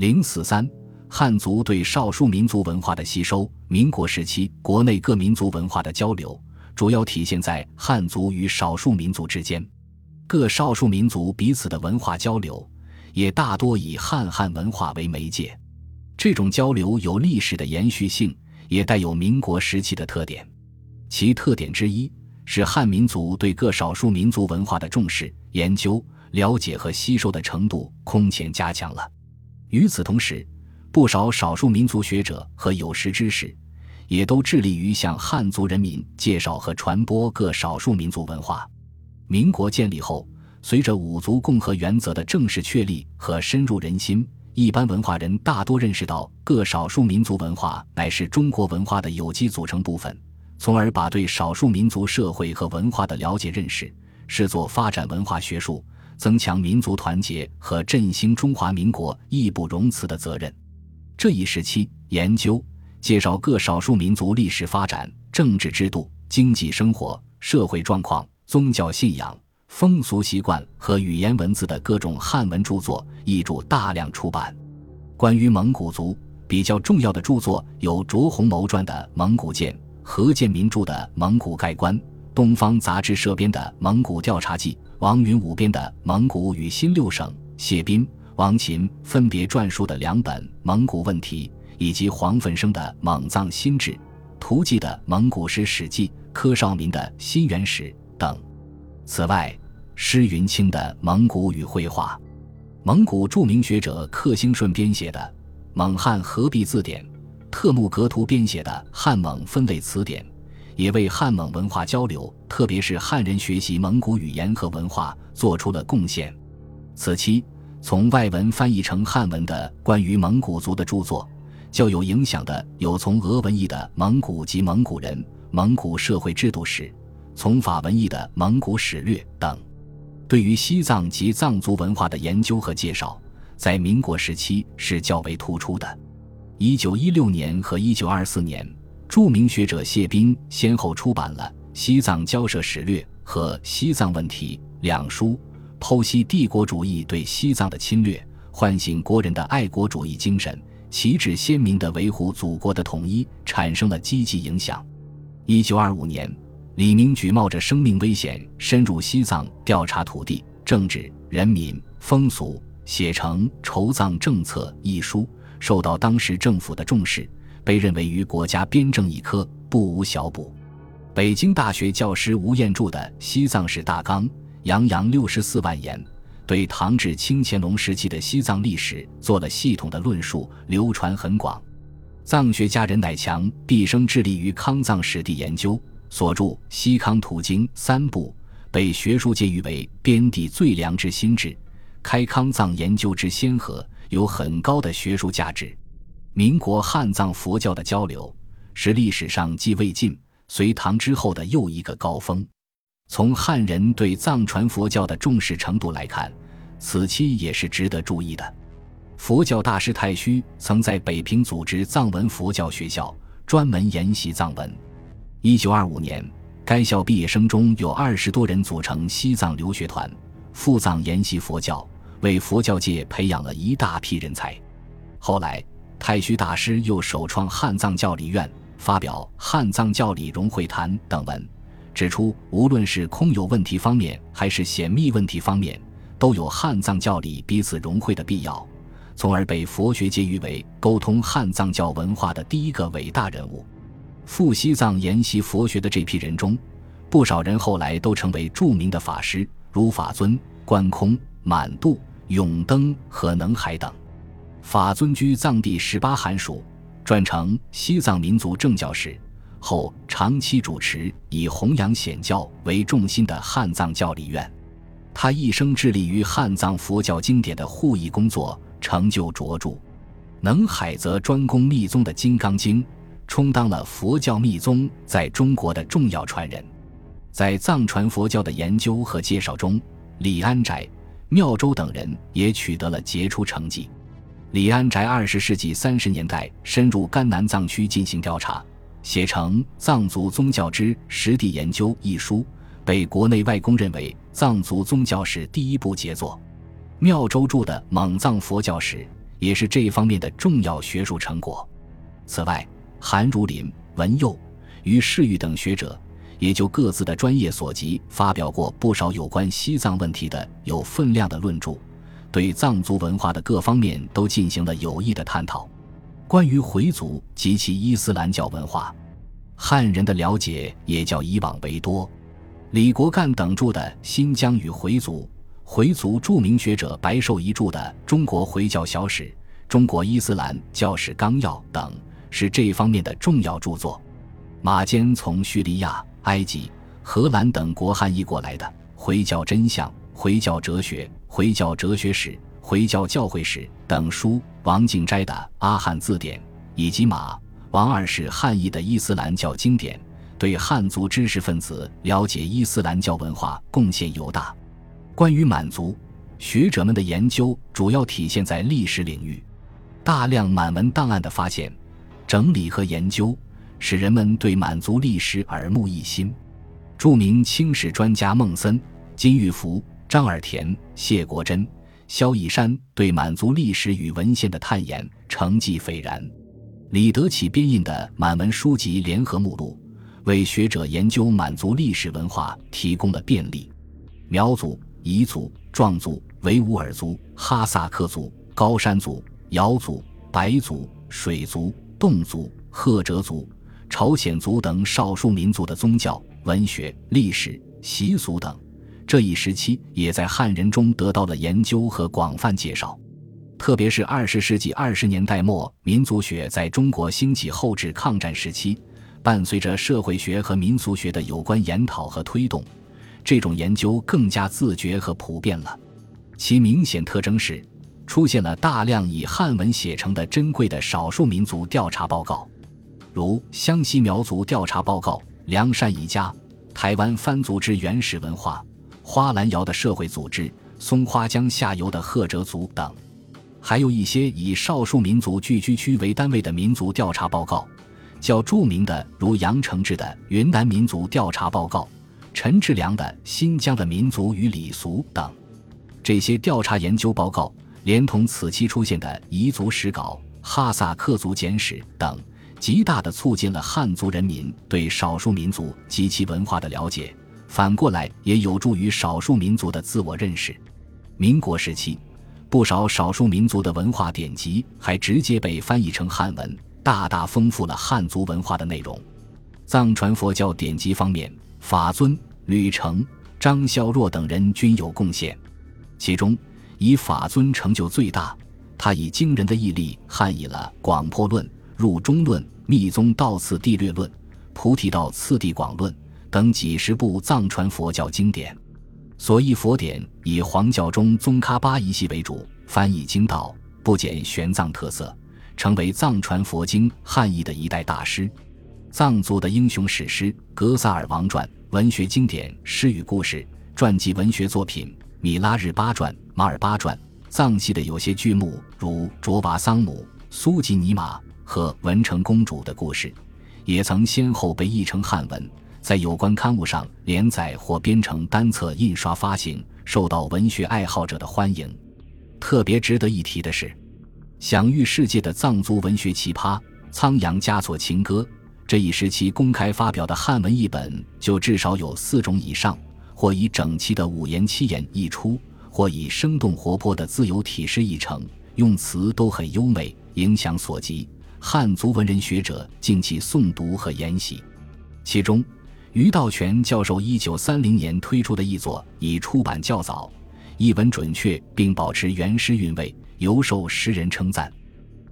零四三，汉族对少数民族文化的吸收。民国时期，国内各民族文化的交流，主要体现在汉族与少数民族之间。各少数民族彼此的文化交流，也大多以汉汉文化为媒介。这种交流有历史的延续性，也带有民国时期的特点。其特点之一是汉民族对各少数民族文化的重视、研究、了解和吸收的程度空前加强了。与此同时，不少少数民族学者和有识之士，也都致力于向汉族人民介绍和传播各少数民族文化。民国建立后，随着五族共和原则的正式确立和深入人心，一般文化人大多认识到各少数民族文化乃是中国文化的有机组成部分，从而把对少数民族社会和文化的了解认识视作发展文化学术。增强民族团结和振兴中华民国义不容辞的责任。这一时期，研究介绍各少数民族历史发展、政治制度、经济生活、社会状况、宗教信仰、风俗习惯和语言文字的各种汉文著作，译著大量出版。关于蒙古族比较重要的著作有卓宏谋传的《蒙古鉴》，何建民著的《蒙古概观》，东方杂志社编的《蒙古调查记》。王云武编的《蒙古与新六省》，谢斌、王琴分别撰述的两本《蒙古问题》，以及黄奋生的《蒙藏新志》，图记的《蒙古史史记》，柯绍民的《新元史》等。此外，施云清的《蒙古语绘画》，蒙古著名学者克兴顺编写的《蒙汉合璧字典》，特木格图编写的《汉蒙分类词典》。也为汉蒙文化交流，特别是汉人学习蒙古语言和文化做出了贡献。此期从外文翻译成汉文的关于蒙古族的著作较有影响的有从俄文译的《蒙古及蒙古人：蒙古社会制度史》，从法文译的《蒙古史略》等。对于西藏及藏族文化的研究和介绍，在民国时期是较为突出的。一九一六年和一九二四年。著名学者谢斌先后出版了《西藏交涉史略》和《西藏问题》两书，剖析帝国主义对西藏的侵略，唤醒国人的爱国主义精神，旗帜鲜明地维护祖国的统一，产生了积极影响。一九二五年，李明举冒着生命危险深入西藏调查土地、政治、人民、风俗，写成《筹藏政策》一书，受到当时政府的重视。被认为于国家编政一科，不无小补。北京大学教师吴彦著的《西藏史大纲》，洋洋六十四万言，对唐至清乾隆时期的西藏历史做了系统的论述，流传很广。藏学家任乃强毕生致力于康藏史地研究，所著《西康图经》三部，被学术界誉为边地最良之心智，开康藏研究之先河，有很高的学术价值。民国汉藏佛教的交流是历史上继魏晋、隋唐之后的又一个高峰。从汉人对藏传佛教的重视程度来看，此期也是值得注意的。佛教大师太虚曾在北平组织藏文佛教学校，专门研习藏文。一九二五年，该校毕业生中有二十多人组成西藏留学团，赴藏研习佛教，为佛教界培养了一大批人才。后来。太虚大师又首创汉藏教理院，发表《汉藏教理融会谈》等文，指出无论是空有问题方面，还是显密问题方面，都有汉藏教理彼此融会的必要，从而被佛学界誉为沟通汉藏教文化的第一个伟大人物。赴西藏研习佛学的这批人中，不少人后来都成为著名的法师，如法尊、观空、满度、永登和能海等。法尊居藏地十八寒暑，撰成《西藏民族政教史》后，长期主持以弘扬显教为重心的汉藏教理院。他一生致力于汉藏佛教经典的护译工作，成就卓著。能海则专攻密宗的《金刚经》，充当了佛教密宗在中国的重要传人。在藏传佛教的研究和介绍中，李安宅、妙周等人也取得了杰出成绩。李安宅二十世纪三十年代深入甘南藏区进行调查，写成《藏族宗教之实地研究》一书，被国内外公认为藏族宗教史第一部杰作。妙周著的《蒙藏佛教史》也是这一方面的重要学术成果。此外，韩如林、文佑与世玉等学者也就各自的专业所及，发表过不少有关西藏问题的有分量的论著，对藏族文化的各方面都进行了有益的探讨。关于回族及其伊斯兰教文化，汉人的了解也较以往为多。李国干等著的《新疆与回族》，回族著名学者白寿一著的《中国回教小史》《中国伊斯兰教史纲要》等。是这方面的重要著作。马坚从叙利亚、埃及、荷兰等国汉译过来的《回教真相》《回教哲学》《回教哲学史》《回教教会史》等书，王敬斋的《阿汉字典》，以及马王二世汉译的《伊斯兰教经典》，对汉族知识分子了解伊斯兰教文化贡献尤大。关于满族学者们的研究，主要体现在历史领域，大量满文档案的发现。整理和研究，使人们对满族历史耳目一新。著名清史专家孟森、金玉福、张尔田、谢国珍、萧义山对满族历史与文献的探研成绩斐然。李德启编印的满文书籍联合目录，为学者研究满族历史文化提供了便利。苗族、彝族、壮族、维吾尔族、哈萨克族、高山族、瑶族、白族、水族。侗族、赫哲族、朝鲜族等少数民族的宗教、文学、历史、习俗等，这一时期也在汉人中得到了研究和广泛介绍。特别是二十世纪二十年代末，民族学在中国兴起后至抗战时期，伴随着社会学和民俗学的有关研讨和推动，这种研究更加自觉和普遍了。其明显特征是。出现了大量以汉文写成的珍贵的少数民族调查报告，如《湘西苗族调查报告》《梁山彝家》《台湾番族之原始文化》《花兰瑶的社会组织》《松花江下游的赫哲族》等，还有一些以少数民族聚居区为单位的民族调查报告，较著名的如杨承志的《云南民族调查报告》，陈志良的《新疆的民族与礼俗》等，这些调查研究报告。连同此期出现的彝族史稿、哈萨克族简史等，极大地促进了汉族人民对少数民族及其文化的了解，反过来也有助于少数民族的自我认识。民国时期，不少少数民族的文化典籍还直接被翻译成汉文，大大丰富了汉族文化的内容。藏传佛教典籍方面，法尊、吕澄、张孝若等人均有贡献，其中。以法尊成就最大，他以惊人的毅力汉译了《广破论》《入中论》《密宗道次第略论》《菩提道次第广论》等几十部藏传佛教经典。所译佛典以黄教中宗喀巴一系为主，翻译经道，不减玄奘特色，成为藏传佛经汉译的一代大师。藏族的英雄史诗《格萨尔王传》、文学经典《诗与故事》、传记文学作品《米拉日巴传》。马尔巴传，藏系的有些剧目，如卓瓦桑姆、苏吉尼玛和文成公主的故事，也曾先后被译成汉文，在有关刊物上连载或编成单册印刷发行，受到文学爱好者的欢迎。特别值得一提的是，享誉世界的藏族文学奇葩《仓央嘉措情歌》，这一时期公开发表的汉文译本就至少有四种以上，或以整齐的五言七言译出。或以生动活泼的自由体诗译成，用词都很优美，影响所及，汉族文人学者尽其诵读和研习。其中，于道泉教授一九三零年推出的译作已出版较早，译文准确并保持原诗韵味，尤受诗人称赞。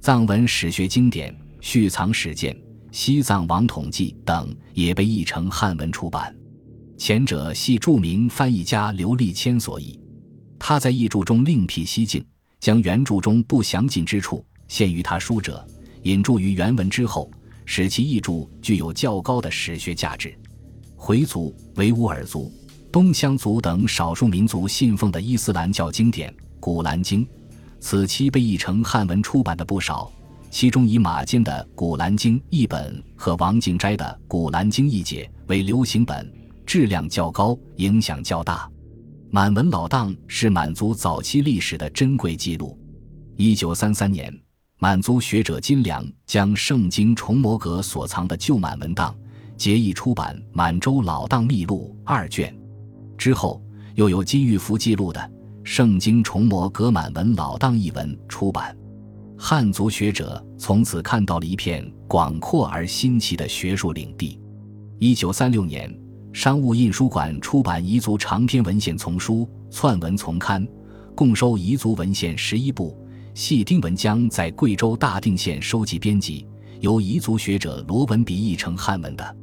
藏文史学经典《续藏史鉴》《西藏王统记》等也被译成汉文出版，前者系著名翻译家刘立谦所译。他在译著中另辟蹊径，将原著中不详尽之处限于他书者，引注于原文之后，使其译著具有较高的史学价值。回族、维吾尔族、东乡族等少数民族信奉的伊斯兰教经典《古兰经》，此期被译成汉文出版的不少，其中以马坚的《古兰经》译本和王敬斋的《古兰经译解》为流行本，质量较高，影响较大。满文老档是满族早期历史的珍贵记录，一九三三年，满族学者金良将《圣经重魔阁》所藏的旧满文档结义出版《满洲老档秘录》二卷。之后，又有金玉福记录的《圣经重摹格满文老档》一文出版。汉族学者从此看到了一片广阔而新奇的学术领地。一九三六年，商务印书馆出版彝族长篇文献丛书《篡文丛刊》，共收彝族文献十一部，系丁文江在贵州大定县收集编辑，由彝族学者罗文笔译成汉文的。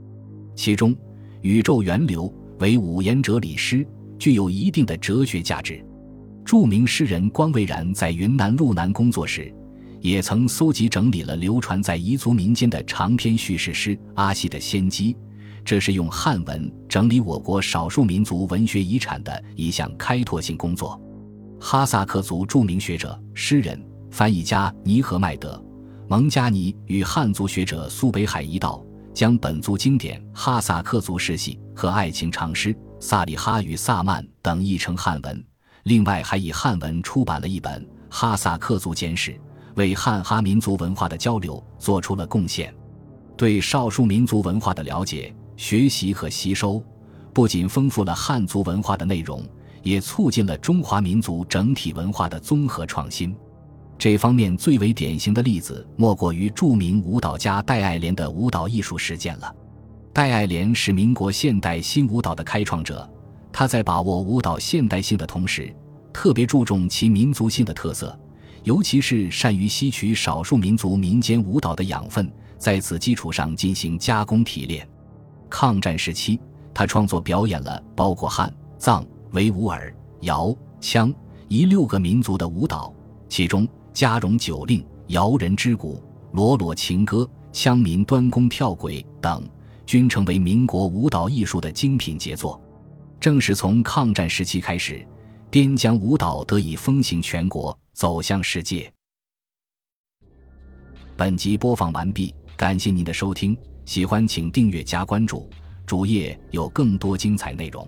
其中，《宇宙源流》为五言哲理诗，具有一定的哲学价值。著名诗人关蔚然在云南路南工作时。也曾搜集整理了流传在彝族民间的长篇叙事诗《阿西的先机》，这是用汉文整理我国少数民族文学遗产的一项开拓性工作。哈萨克族著名学者、诗人、翻译家尼赫迈德·蒙加尼与汉族学者苏北海一道，将本族经典哈萨克族世系和爱情长诗《萨里哈与萨曼》等译成汉文，另外还以汉文出版了一本《哈萨克族简史》。为汉哈民族文化的交流做出了贡献，对少数民族文化的了解、学习和吸收，不仅丰富了汉族文化的内容，也促进了中华民族整体文化的综合创新。这方面最为典型的例子，莫过于著名舞蹈家戴爱莲的舞蹈艺术实践了。戴爱莲是民国现代新舞蹈的开创者，他在把握舞蹈现代性的同时，特别注重其民族性的特色。尤其是善于吸取少数民族民间舞蹈的养分，在此基础上进行加工提炼。抗战时期，他创作表演了包括汉、藏、维吾尔、瑶、羌一六个民族的舞蹈，其中加绒九令、瑶人之鼓、罗罗情歌、羌民端弓跳鬼等，均成为民国舞蹈艺术的精品杰作。正是从抗战时期开始，边疆舞蹈得以风行全国。走向世界。本集播放完毕，感谢您的收听，喜欢请订阅加关注，主页有更多精彩内容。